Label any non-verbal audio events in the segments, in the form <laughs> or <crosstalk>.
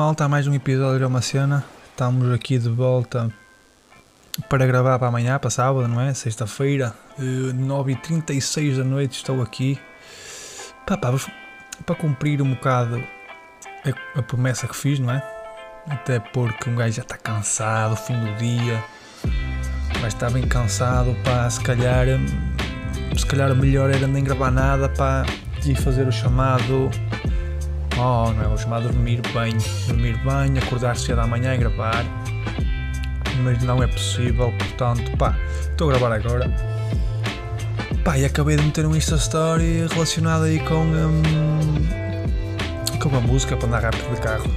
malta, a mais um episódio de uma cena. Estamos aqui de volta para gravar para amanhã, para sábado, não é? Sexta-feira, eh, 9h36 da noite, estou aqui. Para cumprir um bocado a, a promessa que fiz, não é? Até porque um gajo já está cansado, fim do dia, vai estar bem cansado, se calhar, hum, se calhar melhor era nem gravar nada, pá, e fazer o chamado Oh, não é o chamado dormir bem. Dormir bem, acordar cedo amanhã e gravar. Mas não é possível, portanto, pá, estou a gravar agora. Pá, e acabei de meter um Insta Story relacionado aí com. hum, com a música para andar rápido de carro.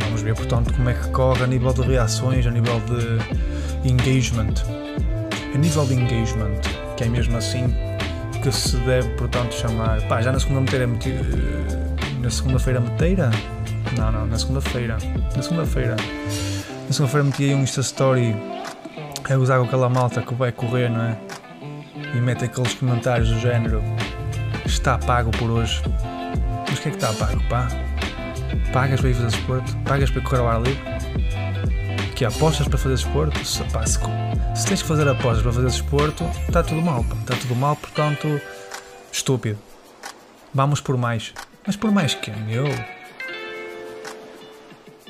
Vamos ver, portanto, como é que corre a nível de reações, a nível de engagement. A nível de engagement, que é mesmo assim que se deve, portanto, chamar. Pá, já na segunda meteira meti. eh, Na segunda-feira meteira? Não, não, na segunda-feira. Na segunda-feira. Na segunda-feira meti aí um Insta Story a usar com aquela malta que vai correr, não é? E mete aqueles comentários do género Está pago por hoje. Mas o que é que está pago, pá? Pagas para ir fazer desporto? Pagas para correr ao ar livre? Que apostas para fazer desporto? Se, pá, se, se tens que fazer apostas para fazer desporto, está tudo mal, pá. Está tudo mal, portanto, estúpido. Vamos por mais. Mas por mais que meu?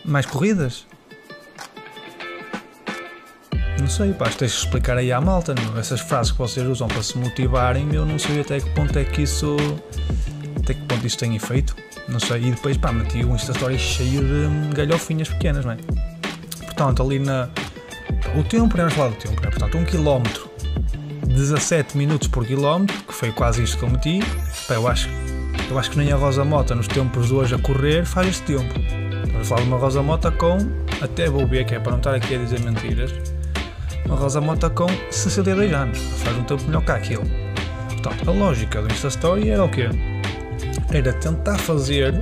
Mais corridas? Não sei, pá, tens que explicar aí à malta, não? Essas frases que vocês usam para se motivarem, eu não sei até que ponto é que isso. Até que ponto isso tem efeito. Não sei. E depois, pá, meti um Insta Story cheio de galhofinhas pequenas, não é? Portanto, ali na. O tempo, vamos falar do tempo, é? Portanto, 1 km 17 minutos por quilómetro, que foi quase isto que eu meti. Pá, eu acho, eu acho que nem a Rosa Mota nos tempos de hoje a correr faz este tempo. Estamos a falar de uma Rosa Mota com, até vou ver que é para não estar aqui a dizer mentiras, uma Rosa Mota com 62 anos, faz um tempo melhor que aquilo. Portanto, a lógica do Insta Story era o quê? Era tentar fazer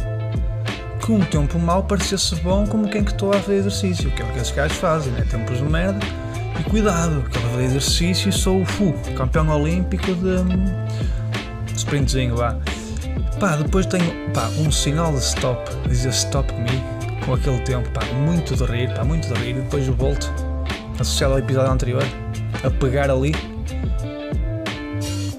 que um tempo mau parecesse bom como quem que estou a fazer exercício, que é o que esses gajos fazem, né? tempos de merda. E cuidado, que eu a fazer exercício e sou o FU, campeão olímpico de hum, sprintzinho, vá. Pá, depois tenho pá, um sinal de stop, dizer stop me, com aquele tempo, pá, muito de rir, pá, muito de rir, e depois volto, associado ao episódio anterior, a pegar ali,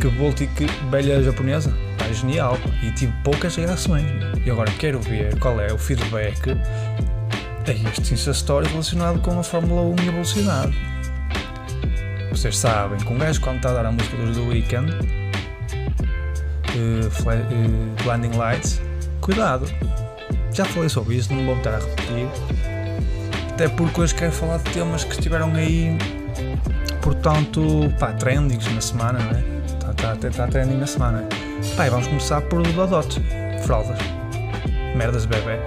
que volto e que velha japonesa, pá, genial, e tive poucas reações, e agora quero ver qual é o feedback a este Insta Story relacionado com a Fórmula 1 e a velocidade. Vocês sabem que um gajo quando está a dar a música dos The Weeknd, eh, Blinding Lights, cuidado. Já falei sobre isso, não vou estar a repetir. Até porque hoje quero falar de temas que estiveram aí, portanto, pá, trendings na semana, não é? Está tá, tá, tá trending na semana. Pá, vamos começar por Dodot, fraldas, merdas de bebê.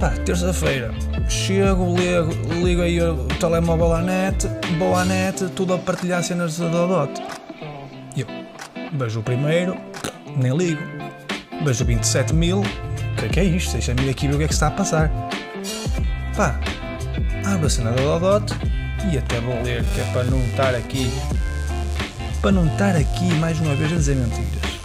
Pá, terça-feira, chego, ligo, ligo aí o telemóvel à net, vou à net, tudo a partilhar cenas da Dodot. Vejo o primeiro, nem ligo. Vejo 27 mil, o que é que é isto? Deixa-me ir aqui ver o que é que está a passar. Pá, abro a cena da Dodot e até vou ler, que é para não estar aqui, para não estar aqui mais uma vez a dizer mentiras.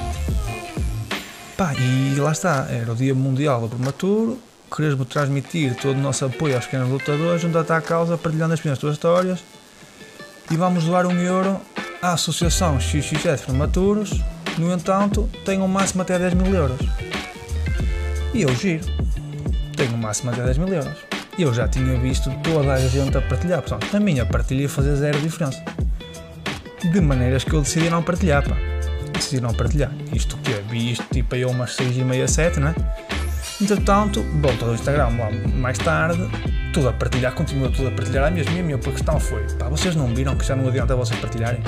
Pá, e lá está, era o Dia Mundial do Prematuro, queres-me transmitir todo o nosso apoio aos pequenos lutadores, junta-te à causa, partilhando as minhas tuas histórias e vamos doar um euro à Associação XXS Prematuros, no entanto, tem um máximo até 10 mil euros. E eu giro, tenho um máximo até 10 mil euros. Eu já tinha visto toda a gente a partilhar, portanto, a minha partilha ia fazer zero diferença. De maneiras que eu decidi não partilhar, pá. Decidi não partilhar. Isto que é, vi isto tipo aí a umas 6 e meia, 7, não é? Entretanto, volto ao Instagram lá mais tarde, tudo a partilhar, continua tudo a partilhar a mesma. E a minha questão foi: pá, vocês não viram que já não adianta vocês partilharem?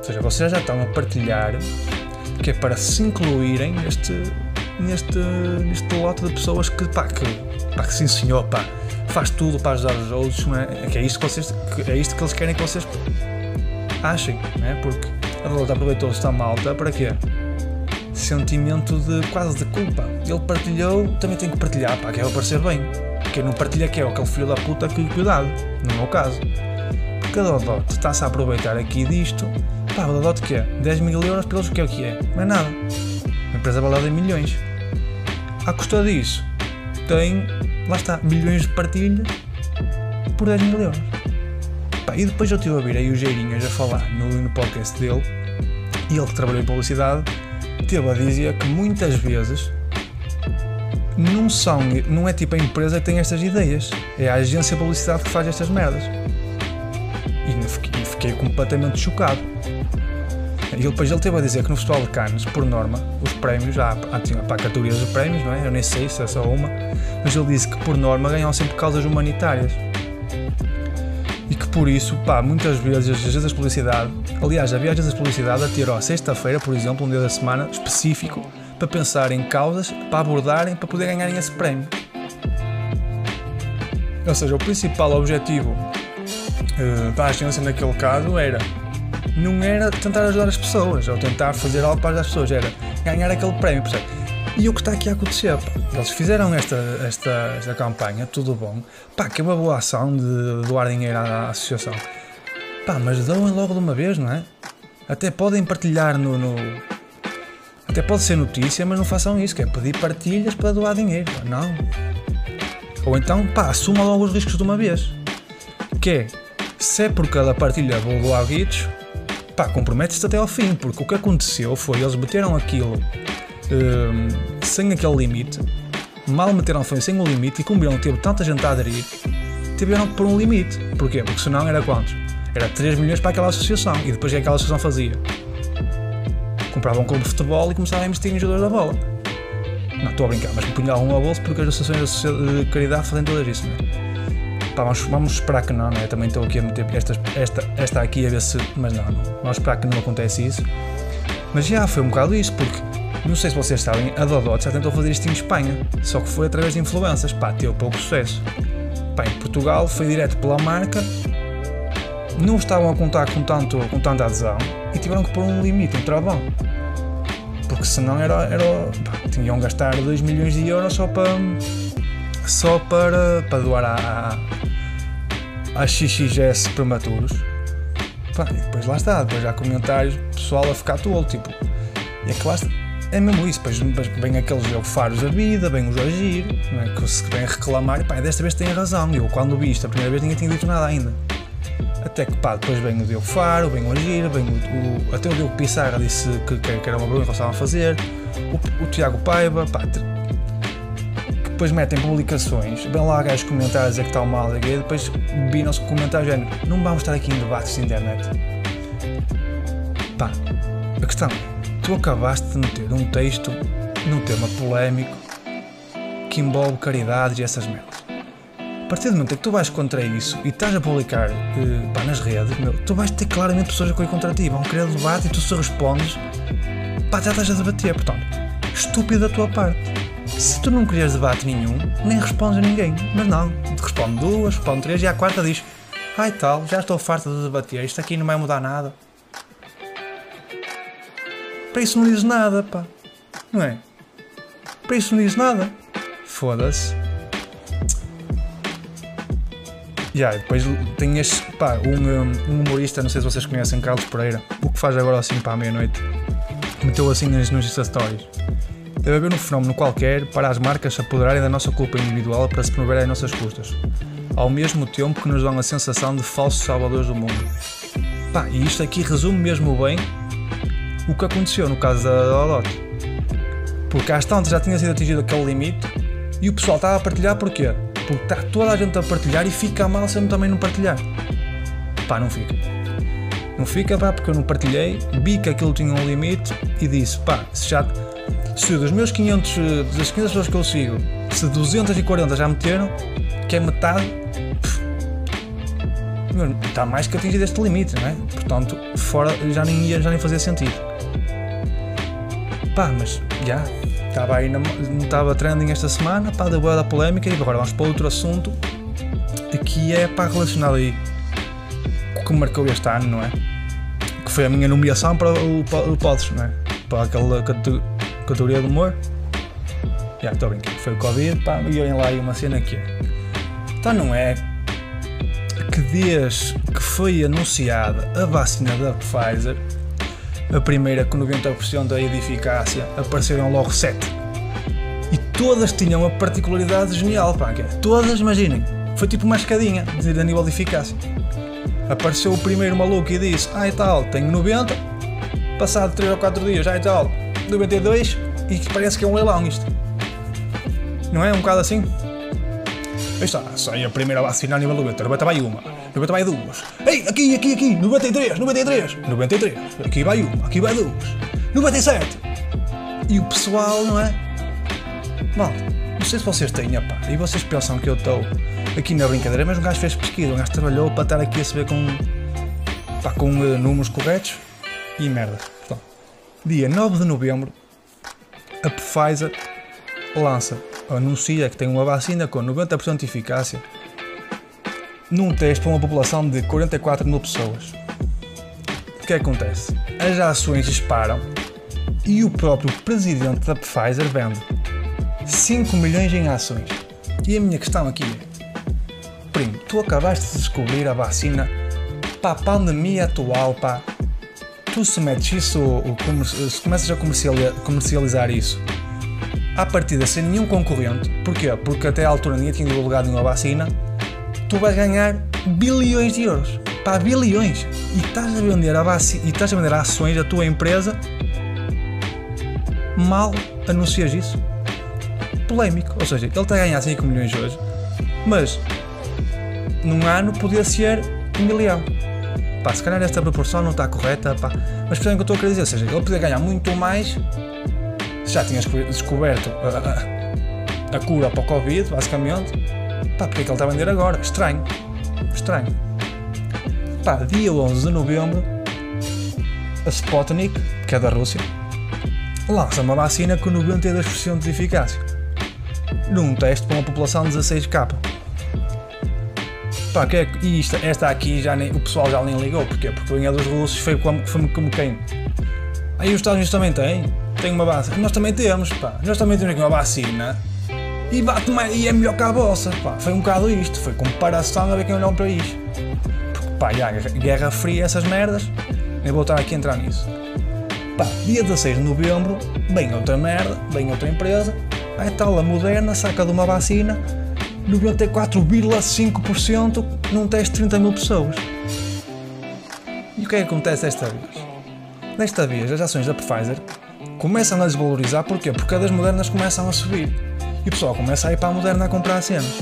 Ou seja, vocês já estão a partilhar que é para se incluírem neste, neste, neste lote de pessoas que, pá, que, pá, que sim senhor, pá, faz tudo para ajudar os outros, não é? Que é isto que, vocês, que é isto que eles querem que vocês achem, não é? Porque a Lota aproveitou-se da malta para quê? Sentimento de quase de culpa. Ele partilhou, também tem que partilhar, pá, que é para parecer bem. Quem não partilha que é aquele filho da puta que cuidado, no meu caso. Porque a Dodot está-se a aproveitar aqui disto Pá, Dodot que é? 10 mil euros pelos que é o que é? Não é nada. Uma empresa valada em milhões. À custa disso, tem, lá está, milhões de partilhas por 10 mil euros. Pá, e depois eu estive a ouvir aí o Geirinhas a falar no, no podcast dele, e ele que trabalhou em publicidade, teve a dizer que muitas vezes não são, não é tipo a empresa que tem estas ideias, é a agência de publicidade que faz estas merdas. E fiquei completamente chocado. E depois ele teve a dizer que no Festival de Cannes, por norma, os prémios, há, há, pá, categorias de prémios, não é? Eu nem sei se é só uma, mas ele disse que por norma ganham sempre causas humanitárias. E que por isso, pá, muitas vezes as agências de publicidade, aliás, havia agências de publicidade a ter, sexta-feira, por exemplo, um dia da semana específico, para pensar em causas, para abordarem, para poder ganharem esse prémio. Ou seja, o principal objetivo uh, da agência naquele caso era não era tentar ajudar as pessoas ou tentar fazer algo para as pessoas, era ganhar aquele prémio? E o que está aqui a acontecer? Eles fizeram esta, esta, esta campanha, tudo bom, pá, que é uma boa ação de doar dinheiro à, à associação, pá, mas doem logo de uma vez, não é? Até podem partilhar no, no, Até pode ser notícia, mas não façam isso, que é pedir partilhas para doar dinheiro, não. Ou então, pá, assuma logo os riscos de uma vez. Que é, se é por cada partilha vou doar guitos, pá, compromete-se até ao fim, porque o que aconteceu foi eles meteram aquilo um, sem aquele limite, mal meteram foi sem o limite e como que teve tanta gente a aderir, tiveram que pôr um limite. Porquê? Porque senão era quantos? Era 3 milhões para aquela associação e depois o que aquela associação fazia? Comprava um clube de futebol e começava a investir em jogadores da bola. Não, estou a brincar, mas me punha algum ao bolso porque as associações de caridade fazem todas isso, não é? Pá, vamos, vamos, esperar que não, não é? Também estou aqui a meter esta, esta, esta aqui a ver se. Mas não, não, vamos esperar que não acontece isso. Mas já foi um bocado isso, porque não sei se vocês sabem, a Dodot já tentou fazer isto em Espanha, só que foi através de influências, pá, teve pouco sucesso. Pá, em Portugal foi direto pela marca, não estavam a contar com, tanto, com tanta adesão e tiveram que pôr um limite, um travão. Porque senão era, era pá, tinham gastar 2 milhões de euros só para só para, para doar a, a XXS prematuros. Pá, e depois lá está, depois há comentários pessoal a ficar tolo, tipo, e é que lá está, é mesmo isso, depois vem aqueles jogo faros da vida, vem os agir, é? que se vem reclamar, e pá, desta vez tem razão, eu quando vi isto a primeira vez ninguém tinha dito nada ainda. Até que pá, depois vem o Diogo Faro, vem o Agir, vem o, o, até o Diogo Pissarra disse que, que, era uma pergunta que eles estavam a fazer, o, o Tiago Paiva, pá, depois metem publicações, vão lá gajos comentários dizer que está mal, e depois viram-se comentários género, não vamos estar aqui em debates de internet. Pá, a questão é, tu acabaste de meter um texto num tema polémico que envolve caridades e essas merdas. A partir do momento em que tu vais contra isso e estás a publicar eh, pá, nas redes, meu, tu vais ter claramente pessoas a correr contra ti, vão querer debate e tu se respondes, pá, já estás a debater, portanto, estúpido da tua parte se tu não querias debate nenhum, nem respondes a ninguém. Mas não, te responde duas, responde três e à quarta diz: Ai tal, já estou farta de debater, isto aqui não vai mudar nada. Para isso não dizes nada, pá. Não é? Para isso não dizes nada. Foda-se. Yeah, depois tem este, pá, um, um, humorista, não sei se vocês conhecem, Carlos Pereira, o que faz agora assim para a meia-noite. Meteu assim nas, nos Stories Deve haver um fenómeno qualquer para as marcas se apoderarem da nossa culpa individual para se promoverem às nossas custas, ao mesmo tempo que nos dão a sensação de falsos salvadores do mundo. Pá, e isto aqui resume mesmo bem o que aconteceu no caso da Dodot. Porque às tantas já tinha sido atingido aquele limite e o pessoal estava a partilhar porquê? Porque está toda a gente a partilhar e fica mal se eu também não partilhar. Pá, não fica. Não fica, pá, porque eu não partilhei, vi que aquilo tinha um limite e disse, pá, se já se dos meus 500, das 500 pessoas que eu sigo, se 240 já meteram, que é metade, está mais que atingido este limite, não é? Portanto, fora já nem já nem fazia sentido. Pá, mas já, estava aí, não estava trending esta semana, pá, deu boa da polémica e agora vamos para outro assunto que é pá, relacionado aí o que marcou este ano, não é? Que foi a minha nomeação para o, o Pods, não é? Para aquela categoria de humor. Já estou brincando, foi o Covid, pá, e olhem lá aí uma cena que é. Então não é que desde que foi anunciada a vacina da Pfizer, a primeira com 90% da eficácia, apareceram logo 7. E todas tinham uma particularidade genial, pá, que é, todas, imaginem, foi tipo uma escadinha, dizer, a nível de eficácia. Apareceu o primeiro maluco e disse, ah e tal, tenho 90, passado 3 ou 4 dias, ah e tal, 92, e parece que é um leilão isto. Não é? Um bocado assim? Aí está, sai a primeira vacina a nível 90, 90 vai uma, 90 vai duas. Ei, aqui, aqui, aqui, 93, 93, 93, aqui vai uma, aqui vai duas, 97. E o pessoal, não é? Mal, não sei se vocês têm, e vocês pensam que eu estou aqui na brincadeira, mas um gajo fez pesquisa, um gajo trabalhou para estar aqui a saber com, com uh, números corretos e merda. Dia 9 de novembro, a Pfizer lança anuncia que tem uma vacina com 90% de eficácia num teste para uma população de 44 mil pessoas. O que acontece? As ações disparam e o próprio presidente da Pfizer vende 5 milhões em ações. E a minha questão aqui é: primo, tu acabaste de descobrir a vacina para a pandemia atual, pá. Tu se metes isso, se começas a comercializar isso à partida sem nenhum concorrente, porquê? Porque até à altura ninguém tinha divulgado nenhuma vacina, tu vais ganhar bilhões de euros. Pá, bilhões! E estás a vender a vacina, e estás a vender ações da tua empresa mal anuncias isso. Polémico. Ou seja, ele está a ganhar 5 milhões hoje, mas num ano podia ser um milhão. Pá, se calhar esta proporção não está correta, pá. Mas percebem o que eu estou a querer dizer? Ou seja, ele podia ganhar muito mais já tinhas descoberto a, a, a, cura para o Covid, basicamente, pá, porque é que ele está a vender agora? Estranho. Estranho. Pá, dia 11 de novembro, a Sputnik, que é da Rússia, lança uma vacina com 92% de eficácia, num teste para uma população de 16k. Pá, que é, e isto, esta aqui já nem, o pessoal já nem ligou? Porque a linha dos russos foi como, foi como quem? Aí os Estados Unidos também têm tem uma vacina. Nós também temos, pá. Nós também temos aqui uma vacina. E bate mais, e é melhor que a vossa, pá. Foi um bocado isto, foi comparação a ver quem olhou para isto. Porque, pá, já, guerra fria, essas merdas. Nem vou estar aqui a entrar nisso. Pá, dia 16 de novembro, vem outra merda, vem outra empresa. Aí tal, a Moderna saca de uma vacina 94,5% num teste de 30 mil pessoas. E o que é que acontece desta vez? Desta vez, as ações da Pfizer começam a desvalorizar, porquê? Porque as modernas começam a subir. E o pessoal começa a ir para a moderna a comprar cenas.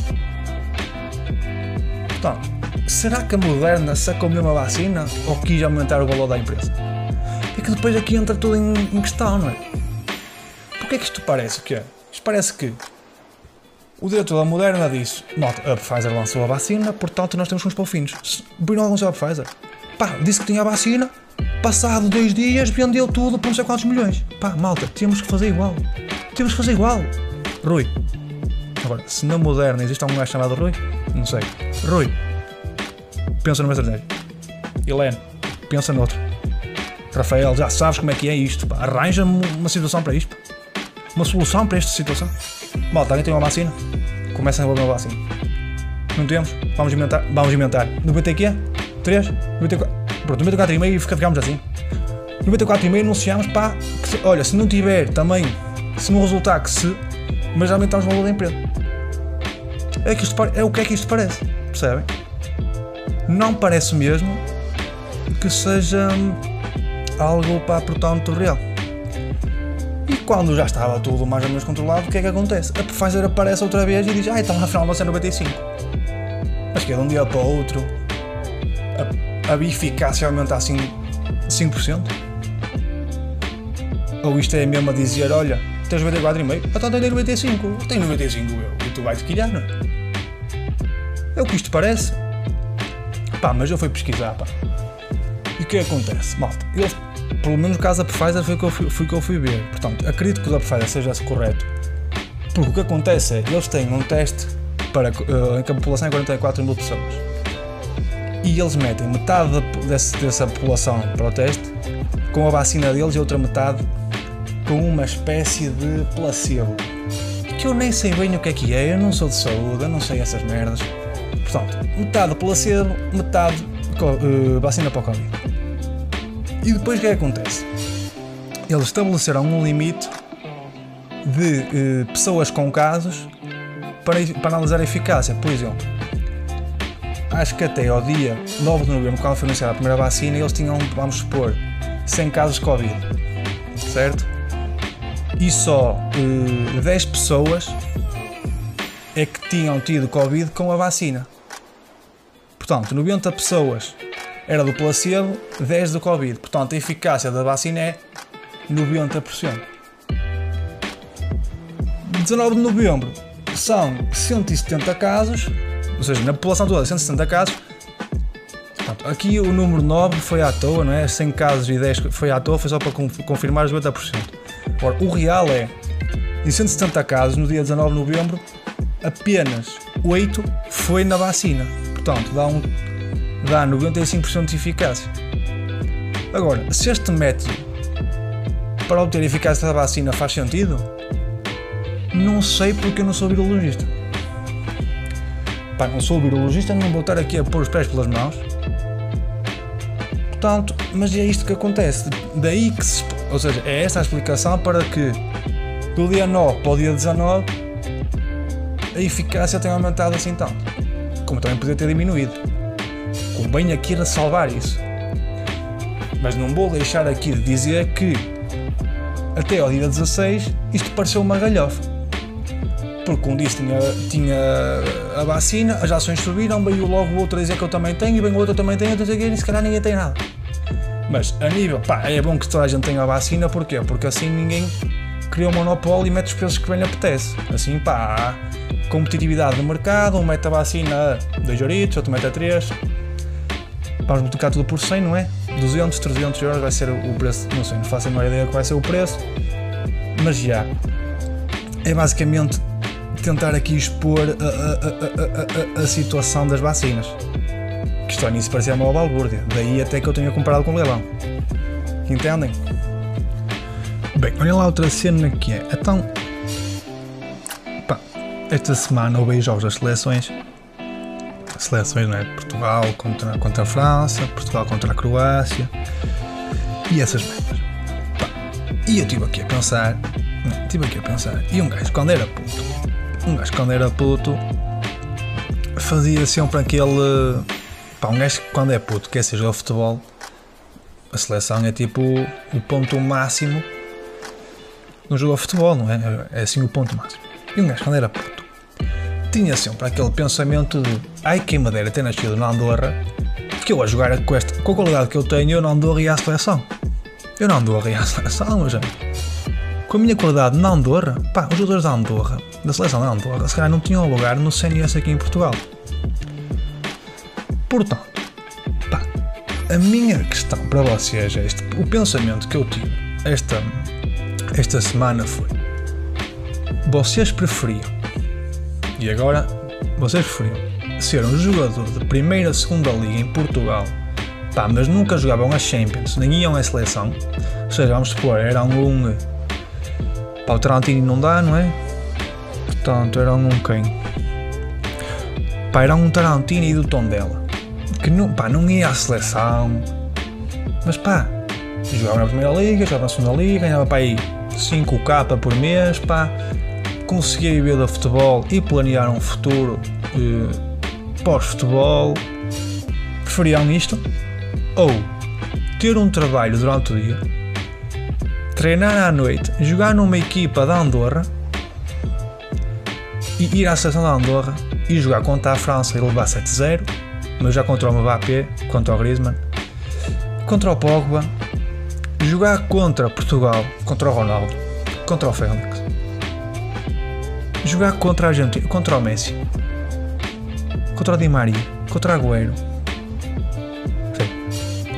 Portanto, será que a moderna sacou mesmo a vacina ou quis aumentar o valor da empresa? É que depois aqui entra tudo em, em questão, não é? Porquê é que isto parece que é? Isto parece que o diretor da Moderna disse: Nota, a Pfizer lançou a vacina, portanto nós temos uns polfinhos. Viram alguns a Pfizer? Pá, disse que tinha a vacina, Passado dois dias vendeu tudo por não sei quantos milhões. Pá, malta, temos que fazer igual. Temos que fazer igual. Rui. Agora, se na moderna existe algum gajo chamado Rui, não sei. Rui. Pensa numa estratégia. Helene. Pensa noutro. Rafael, já sabes como é que é isto. Arranja-me uma situação para isto. Uma solução para esta situação. Malta, alguém tem uma vacina? Começa a envolver uma vacina. Não temos? Vamos inventar. Vamos inventar. 90 quê? 3? 94? Pronto, 94,5 e ficamos assim. 94,5 anunciamos, pá, que se, olha, se não tiver também, se não resultar que se, mas aumentamos o valor da empresa. É, que isto, é o que é que isto parece, percebem? Não parece mesmo que seja hum, algo, pá, portanto, real. Quando já estava tudo mais ou menos controlado, o que é que acontece? A Pfizer aparece outra vez e diz, ah, então afinal vai ser 95. Mas que é de um dia para o outro. A a eficácia aumenta assim 5%? Ou isto é mesmo a dizer, olha, tens 94,5? Então tens 95. Tenho 95 eu. E tu vais-te quilhar, não é? É o que isto parece. Pá, mas eu fui pesquisar, pá. E o que acontece? Malta, eles, pelo menos no caso da Pfizer foi o que eu fui, que eu fui ver. Portanto, acredito que o da Pfizer seja correto. Porque o que acontece é, eles têm um teste para, uh, em que a população é 44 mil pessoas e eles metem metade desse, dessa população para o teste com a vacina deles e outra metade com uma espécie de placebo. Que eu nem sei bem o que é que é, eu não sou de saúde, eu não sei essas merdas. Portanto, metade placebo, metade uh, vacina para o Covid. E depois o que é que acontece? eles estabeleceram um limite de eh, pessoas com casos para, para analisar a eficácia. Por exemplo, acho que até ao dia 9 de novembro, quando foi anunciada a primeira vacina, eles tinham, vamos supor, 100 casos de Covid, certo? E só eh, 10 pessoas é que tinham tido Covid com a vacina. Portanto, 90 pessoas era do placebo, 10 do Covid. Portanto, a eficácia da vacina é 90%. 19 de novembro são 170 casos, ou seja, na população toda 170 casos. Portanto, aqui o número 9 foi à toa, não é? 100 casos e 10 foi à toa, foi só para confirmar os 90%. Ora, o real é, em 170 casos, no dia 19 de novembro, apenas 8 foi na vacina. Portanto, dá, um, dá 95% de eficácia. Agora, se este método para obter eficácia da vacina faz sentido, não sei porque eu não sou virologista. Pá, não sou virologista, não vou estar aqui a pôr os pés pelas mãos. Portanto, mas é isto que acontece. Daí que se, ou seja, é essa a explicação para que do dia 9 para o dia 19 a eficácia tenha aumentado assim tanto. Como também podia ter diminuído. Convém aqui a salvar isso. Mas não vou deixar aqui de dizer que até ao dia 16 isto pareceu uma galhofa porque um disse tinha, tinha a vacina, as ações subiram, veio logo o outro a dizer que eu também tenho, e vem o outro também tem, então e se calhar ninguém tem nada. Mas a nível, pá, é bom que toda a gente tenha a vacina, porquê? Porque assim ninguém cria um monopólio e mete os preços que bem lhe apetece. Assim, pá, há competitividade do mercado, um mete a vacina a 2 euritos, outro mete a 3. Vamos multiplicar tudo por 100, não é? 200, 300 euros vai ser o preço, não sei, não faço a menor ideia que vai ser o preço, mas já. É basicamente tentar aqui expor a, a, a, a, situação das vacinas. Que isto nisso parecia uma balbúrdia. Daí até que eu tenha comprado com leilão. Entendem? Bem, olha lá outra cena que é. Então. Pá, esta semana houve jogos das seleções. Seleções, não é? Portugal contra, contra a França, Portugal contra a Croácia. E essas merdas. E eu estive aqui a pensar. Estive aqui a pensar. E um gajo, quando era puto, um gajo quando era puto fazia sempre aquele. Pá, um gajo quando é puto quer ser jogar futebol, a seleção é tipo o ponto máximo no jogo de futebol, não é? É assim o ponto máximo. E um gajo quando era puto tinha sempre aquele pensamento de ai quem me dera ter nascido na Andorra, que eu a jogar com, esta, com a qualidade que eu tenho, eu não Andorra e à seleção. Eu não Andorra e à seleção, mas com a minha qualidade na Andorra, pá, os jogadores da Andorra da seleção da Andorra, se calhar não tinham lugar no CNS aqui em Portugal. Portanto, pá, a minha questão para vocês é este, o pensamento que eu tive esta, esta semana foi vocês preferiam e agora vocês preferiam ser um jogador de primeira, segunda liga em Portugal pá, mas nunca jogavam a Champions, nem iam à seleção ou seja, vamos supor, eram um pá, o Tarantino não dá, não é? Portanto, era um quem? Pá, era um Tarantino e do tom dela. Que não, pá, não ia à seleção. Mas pá, jogava na primeira liga, jogava na segunda liga, ganhava pá aí 5k por mês, pá. Conseguia viver do futebol e planear um futuro eh, pós-futebol. Preferiam isto? Ou ter um trabalho durante o dia, treinar à noite, jogar numa equipa da Andorra e ir à seleção da Andorra e jogar contra a França e levar 7-0, mas já contra o Mbappé, contra o Griezmann, contra o Pogba, jogar contra Portugal, contra o Ronaldo, contra o Félix, jogar contra a Argentina, contra o Messi, contra o Di Maria, contra o Agüero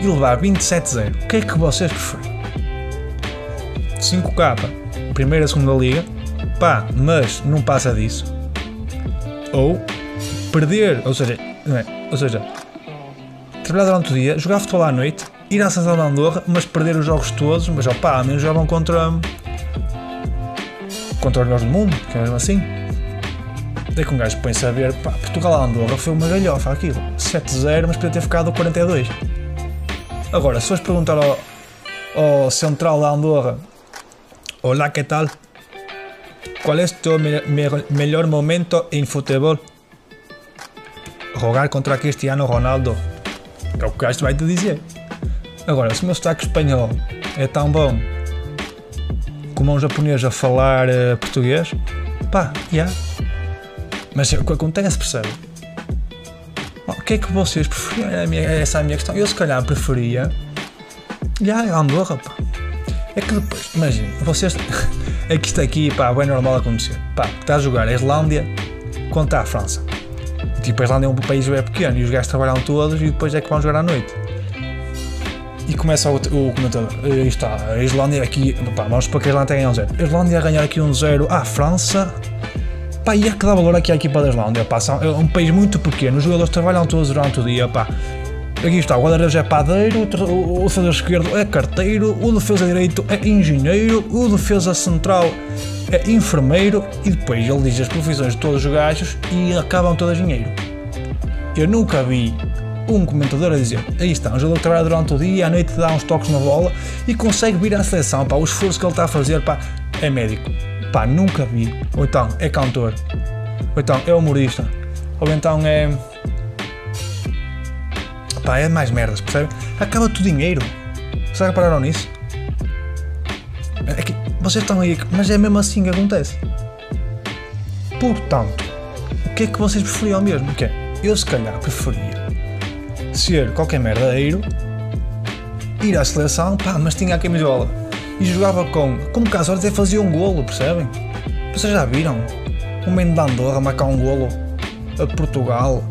e levar 27-0. O que é que vocês preferem? 5K, primeira, segunda liga, pá, mas não passa disso. Ou perder, ou seja, é, ou seja, trabalhar durante o dia, jogar futebol à noite, ir à Seleção da Andorra, mas perder os jogos todos, mas opá, ao menos jogam contra contra os melhores do mundo, que é mesmo assim. É que um gajo põe-se a ver, pá, Portugal Andorra foi uma galhofa aquilo, 7-0, mas podia ter ficado a 42. Agora, se fores perguntar ao, ao central da Andorra Hola, ¿qué tal? ¿Cuál es tu me me mejor momento en fútbol? Jogar contra Cristiano Ronaldo. É o que o gajo vai te dizer. Agora, se o meu sotaque espanhol é tão bom como um japonês a falar uh, português, pá, já. Yeah. Mas o que acontece, percebe? O que é que vocês preferiam? Essa é a minha questão. Eu, se calhar, preferia. Já, yeah, Andorra, pá. É que depois, imagina, vocês. é que isto aqui, pá, é normal acontecer. Pá, está a jogar a Islândia contra a França. Tipo, a Islândia é um país bem pequeno e os gajos trabalham todos e depois é que vão jogar à noite. E começa o, o comentador. Aí está, a Islândia aqui. Pá, vamos para que a Islândia ganha um zero. A Islândia a ganhar aqui um zero à França. Pá, e é dá valor aqui à equipa da Islândia. Pá, são, é um país muito pequeno, os jogadores trabalham todos durante o dia. Pá. Aqui está, o guarda-redes é padeiro, o defesa esquerdo é carteiro, o defesa direito é engenheiro, o defesa central é enfermeiro e depois ele diz as profissões de todos os gajos e acabam todas dinheiro. Eu nunca vi um comentador a dizer aí está, um jogador que trabalha durante o dia, à noite dá uns toques na bola e consegue vir à seleção, pá, o esforço que ele está a fazer, pá, é médico. Pá, nunca vi. Ou então é cantor. Ou então é humorista. Ou então é Pá, é mais merdas, percebe? Acaba tudo dinheiro. Vocês repararam nisso? É que vocês estão aí, mas é mesmo assim que acontece. Portanto, o que é que vocês preferiam mesmo? Que é, eu se calhar preferia ser qualquer merdaeiro, ir à seleção, pá, mas tinha a camisola e jogava com, como caso até fazia um golo, percebem? Vocês já viram? Um menino de Andorra marcar um golo a Portugal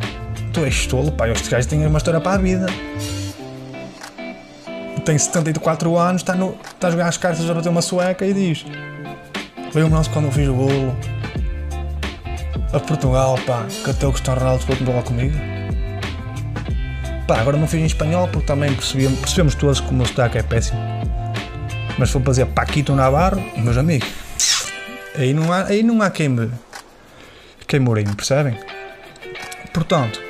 tu és tolo, pá, este gajo tem uma história para a vida. Tem 74 anos, está, no, está a jogar as cartas a bater uma sueca e diz: Veio-me nosso quando eu fiz o bolo a Portugal, pá, que até o Cristiano Ronaldo com bola comigo. Pá, agora não fiz em espanhol porque também percebemos, percebemos todos que o meu sotaque é péssimo. Mas foi para dizer Paquito Navarro, meus amigos, aí não há, aí não há quem me. quem me percebem? Portanto,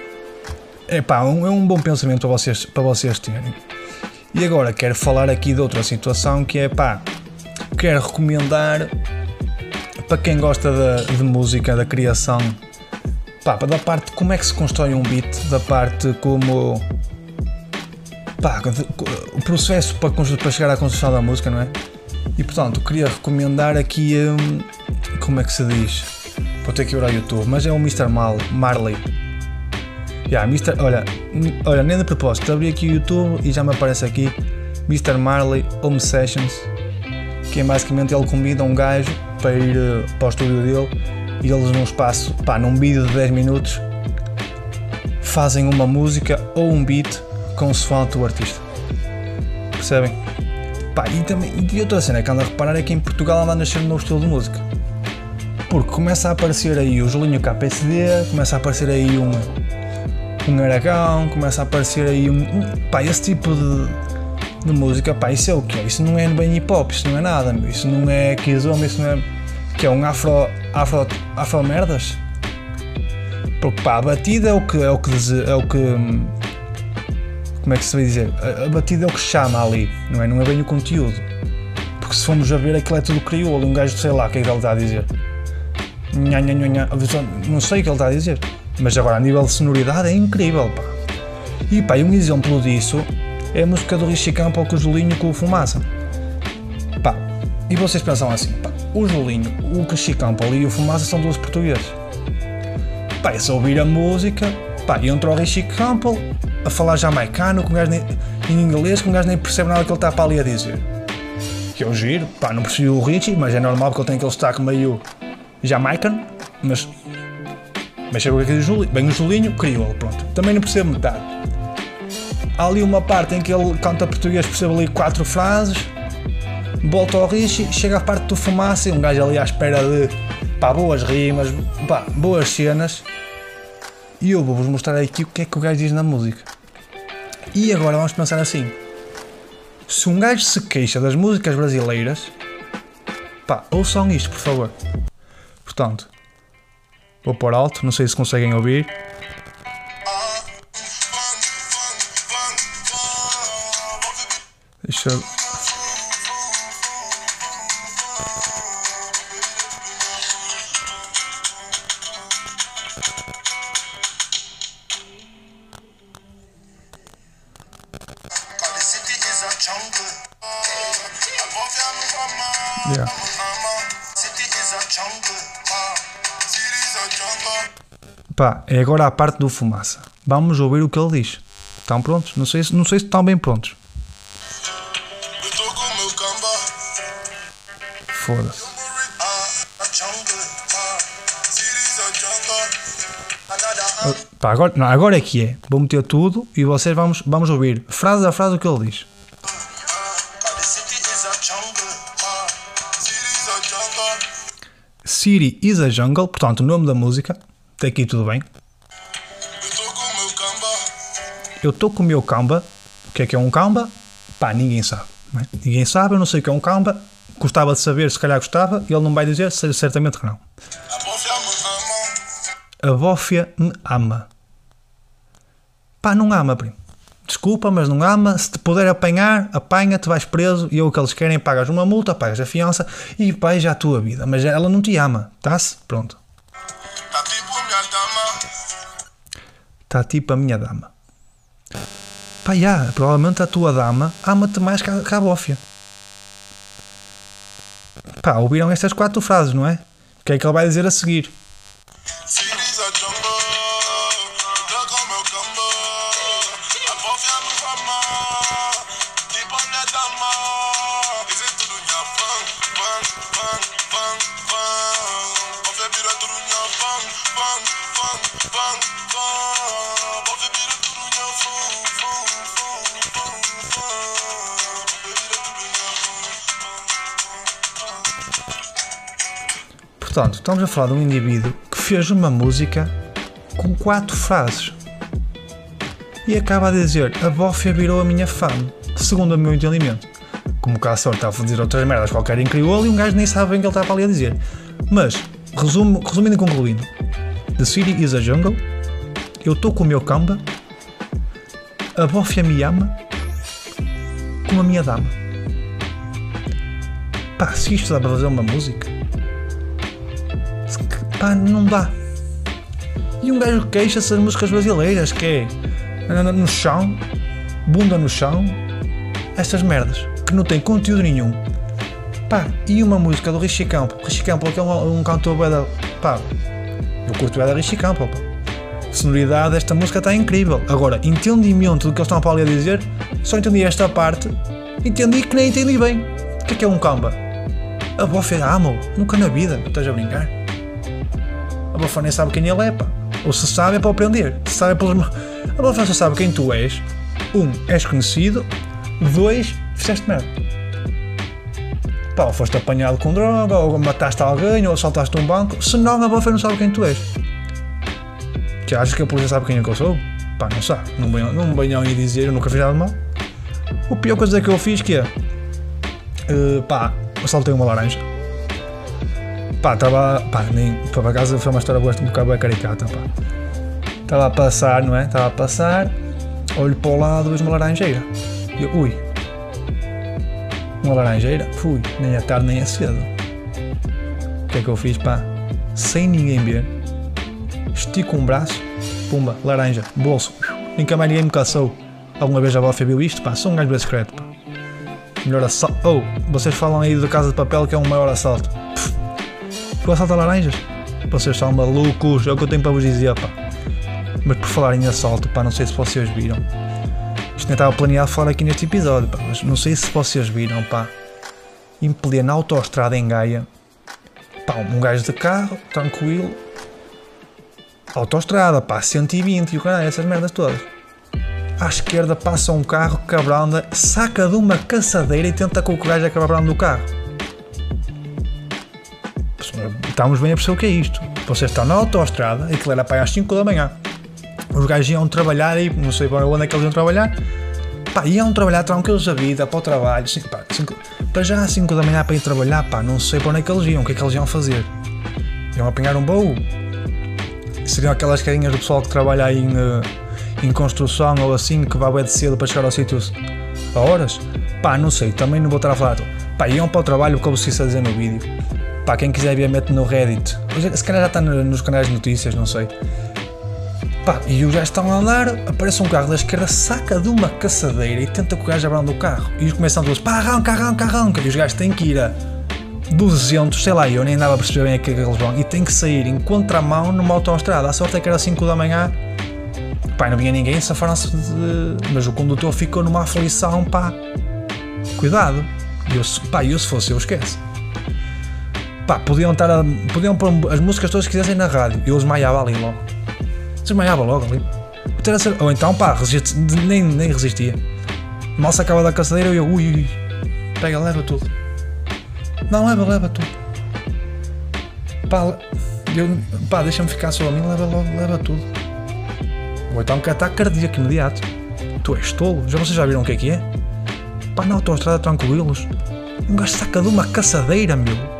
é pá, um, é um bom pensamento para vocês, para vocês terem. E agora quero falar aqui de outra situação que é pá, quero recomendar para quem gosta de, de música, da criação, pá, da parte como é que se constrói um beat, da parte como pá, o processo para, para chegar à construção da música, não é? E portanto, queria recomendar aqui hum, como é que se diz? Vou ter que ir ao YouTube, mas é o Mr. Mal, Marley Yeah, Mister, olha, olha, nem de propósito, abri aqui o YouTube e já me aparece aqui Mr. Marley Home Sessions, que é basicamente ele convida um gajo para ir uh, para o estúdio dele e eles num espaço, pá, num vídeo de 10 minutos fazem uma música ou um beat com o artista. Percebem? Pá, e, também, e outra cena que ando a reparar é que em Portugal anda a nascer um novo estilo de música. Porque começa a aparecer aí o Julinho KPSD, começa a aparecer aí um um Aragão, começa a aparecer aí um. pá, esse tipo de, de música, pá, isso é o que Isso não é bem hip hop, isso não é nada, isso não é Kizomba, isso não é. que é um afro. afro. afro merdas? Porque pá, a batida é o que. é o que. é o que como é que se vai dizer? A, a batida é o que chama ali, não é? Não é bem o conteúdo. Porque se formos a ver aquilo é tudo crioulo, um gajo sei lá o que é que ele está a dizer. Nha, nha, nha, nha. Não sei o que ele está a dizer. Mas agora, a nível de sonoridade, é incrível, pá. E pá, um exemplo disso é a música do Richie Campbell com o Julinho com o Fumaça. Pá, e vocês pensam assim, pá, o Julinho, o Richie Campbell e o Fumaça são dois portugueses. Pá, é só ouvir a música, pá, e entra o Richie Campbell a falar jamaicano, com gajo nem, em inglês, com um gajo nem percebe nada que ele está para ali a dizer. Que eu giro, pá, não percebi o Richie, mas é normal porque ele tem aquele sotaque meio jamaican, mas mas sabe o que é que diz Julinho? Bem, o Julinho criou, pronto. Também não percebo metade. Há ali uma parte em que ele canta português, percebe ali quatro frases, volta ao Richie, chega à parte do fumaça e um gajo ali à espera de pá, boas rimas, pá, boas cenas. E eu vou-vos mostrar aqui o que é que o gajo diz na música. E agora vamos pensar assim: se um gajo se queixa das músicas brasileiras, pá, ouçam isto, por favor. Portanto, Vou pôr alto, não sei se conseguem ouvir. Deixa eu... Pá, é agora a parte do fumaça. Vamos ouvir o que ele diz. Estão prontos? Não sei, se- não sei se estão bem prontos. Foda-se. Pá, agora, não, agora é que é. Vou meter tudo e vocês vamos, vamos ouvir frase a frase o que ele diz. City is a Jungle, portanto, o nome da música. Até aqui tudo bem. Eu tô com o meu camba, estou o que é que é um Kamba? Pá, ninguém sabe. é? Ninguém sabe, eu não sei o que é um Kamba. Gostava de saber, se calhar gostava. Ele não vai dizer, certamente que não. a. A Bófia me ama. Pá, não ama, primo. Desculpa, mas não ama. Se te puder apanhar, apanha-te, vais preso e é o que eles querem. Pagas uma multa, pagas a fiança e vais à tua vida. Mas ela não te ama, tá-se? Pronto. Está tipo a minha dama. Pá, já, provavelmente a tua dama ama-te mais que a, que a Bófia. Pá, ouviram estas quatro frases, não é? O que é que ele vai dizer a seguir? Portanto, estamos a falar de um indivíduo que fez uma música com quatro frases. E acaba a dizer: A Bófia virou a minha fã, segundo o meu entendimento. Como a sorte estava a dizer outras merdas qualquer em crioulo e um gajo nem sabe bem o que ele estava ali a dizer. Mas, resumo, resumindo e concluindo: The City is a Jungle, eu estou com o meu camba, a Bófia me ama, como a minha dama. Pá, se isto dá para fazer uma música. Pá, não dá. E um gajo queixa-se das músicas brasileiras, que é no chão, bunda no chão, estas merdas, que não tem conteúdo nenhum. Pá, e uma música do Richie Campo. Richie Campo, é um, um cantor da. Pá, eu curto da Richie Campo, pá. A sonoridade desta música está incrível. Agora, entendimento do que eles estão para ali a dizer, só entendi esta parte, entendi que nem entendi bem. O que é que é um camba? A Bofia amo, nunca na vida, estás a brincar? A Bofia nem sabe quem ele é, pá. Ou se sabe é para aprender. Se sabe é pelos. A Bofia só sabe quem tu és. Um, és conhecido. Dois, fizeste merda. Pá, ou foste apanhado com droga, ou mataste alguém, ou assaltaste um banco. Se não, a Bofia não sabe quem tu és. Que achas que a polícia sabe quem é que eu sou? Pá, não sabe. Não venham, não venham dizer, eu nunca fiz nada de mal. O pior coisa que eu fiz que é. eh, pá, assaltei uma laranja. Pá, estava. Pá, nem. Para casa foi uma história boa, um bocado caricata, pá. Estava a passar, não é? Estava a passar, olho para o lado, vejo uma laranjeira. E eu, ui. Uma laranjeira? Fui, nem é tarde nem é cedo. O que é que eu fiz, pá? Sem ninguém ver, estico um braço, pumba, laranja, bolso. Nunca mais ninguém me caçou. Alguma vez a Bofia viu isto? Pá, sou um gajo bem secreto, pá. Melhor assalto. Oh, vocês falam aí da Casa de Papel que é um maior assalto. Tu assalta laranjas? Vocês são malucos, é o que eu tenho para vos dizer, pá. Mas por falar em assalto, pá, não sei se vocês viram. Isto nem estava planeado falar aqui neste episódio, pá, mas não sei se vocês viram, pá. Em plena autoestrada em Gaia, pá, um gajo de carro, tranquilo. Autoestrada, pá, 120 e o caralho, essas merdas todas. À esquerda passa um carro que abranda, saca de uma caçadeira e tenta com o gajo acabar abrando do carro. Estamos bem a perceber o que é isto. Vocês estão na autoestrada, aquilo era para às 5 da manhã. Os gajos iam trabalhar e não sei para onde é que eles iam trabalhar. Pá, iam trabalhar tranquilos a vida, para o trabalho. Sim, pá, cinco, para já às 5 da manhã para ir trabalhar, pá, não sei para onde é que eles iam, o que é que eles iam fazer. Iam apanhar um voo. Seriam aquelas carinhas do pessoal que trabalha em, eh, em construção ou assim, que vai bem de cedo para chegar ao sítio a horas. Pá, não sei, também não vou estar a falar. Pá, iam para o trabalho, como se isso a dizer no vídeo. Pá, quem quiser ver, mete no Reddit. Se calhar já está no- nos canais de notícias, não sei. Pá, e os gajos estão a andar, aparece um carro da esquerda, saca de uma caçadeira e tenta que o gajo abra o carro. E começam todos, pá, arranca, arranca, arranca. E os gajos têm que ir a 200, sei lá, eu nem dava a perceber bem aquilo que eles vão. E têm que sair em contramão numa autoestrada. A sorte é que era 5 da manhã. Pá, não vinha ninguém, safaram-se de... Mas o condutor ficou numa aflição, pá. Cuidado. Eu, pá, eu se fosse, eu esquece. Pá, podiam estar a, Podiam pôr as músicas todas que quisessem na rádio. E eu desmaiava ali logo. Desmaiava logo ali. Ou então, pá, nem, nem resistia. Mal se acaba da caçadeira, eu, ui, ui, pega, leva tudo. Não, leva, leva tudo. Pá, eu, pá deixa-me ficar só a mim, leva logo, leva tudo. Ou então que ataque cardíaco imediato. Tu és tolo, já vocês já viram o que é que é? Pá, na autostrada tranquilos. Um gajo saca de uma caçadeira, meu.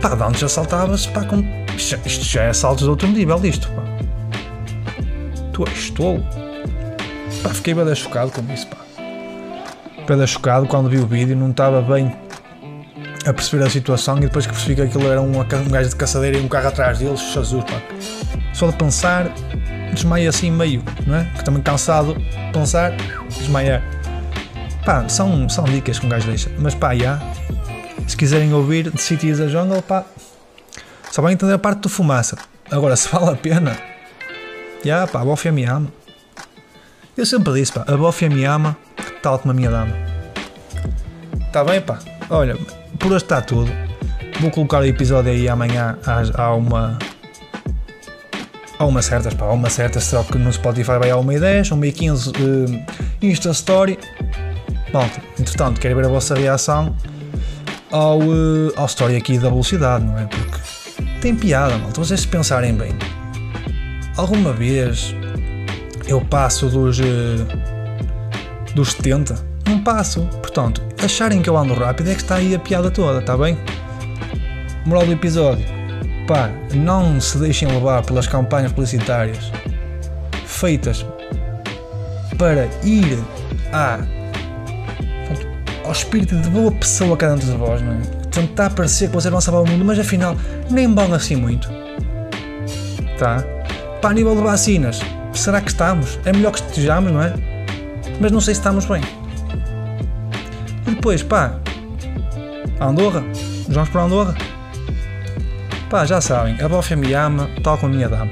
Pá, antes assaltava-se, pá, com isto já é saltos de outro nível disto, pá. Tu és tolo. Pá, fiquei bem chocado com isso, pá. Bem chocado quando vi o vídeo, não estava bem a perceber a situação e depois que percebi que aquilo era um, um gajo de caçadeira e um carro atrás deles, Jesus, pá. Só de pensar, desmaia assim meio, não é? Que também cansado de pensar, desmaiar. Pá, são, são dicas que um gajo deixa. Mas pá, já. Se quiserem ouvir The City is a Jungle, pá, só vai entender a parte do fumaça. Agora, <laughs> se vale a pena, já pá, a bofia me ama. Eu sempre disse, pá, a bofia me ama, tal como a minha dama. Está bem, pá? Olha, por hoje está tudo. Vou colocar o episódio aí amanhã a uma. A uma certas, pá, a uma certas, só que no Spotify vai a 1 e 10, 1 e 15 uh, Insta Story. Malta, entretanto, quero ver a vossa reação ao, uh, ao story aqui da velocidade, não é? Porque tem piada, malta. Vocês se pensarem bem, alguma vez eu passo dos, uh, dos 70? Não passo. Portanto, acharem que eu ando rápido é que está aí a piada toda, está bem? Moral do episódio. Pá, não se deixem levar pelas campanhas publicitárias feitas para ir a, ao espírito de boa pessoa cada um de vós, não é? tentar parecer que vocês vão salvar o mundo, mas afinal nem vão assim muito. Tá? Para a nível de vacinas, será que estamos? É melhor que estejamos, não é? Mas não sei se estamos bem. E depois, pá, Andorra, vamos para Andorra. Pá, já sabem, a Bofia me ama, tal como a minha dama.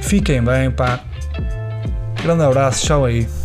Fiquem bem, pá. Grande abraço, tchau aí.